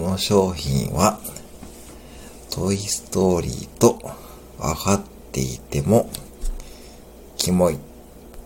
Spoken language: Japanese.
の商品は、トイストーリーと分かっていても、キモい。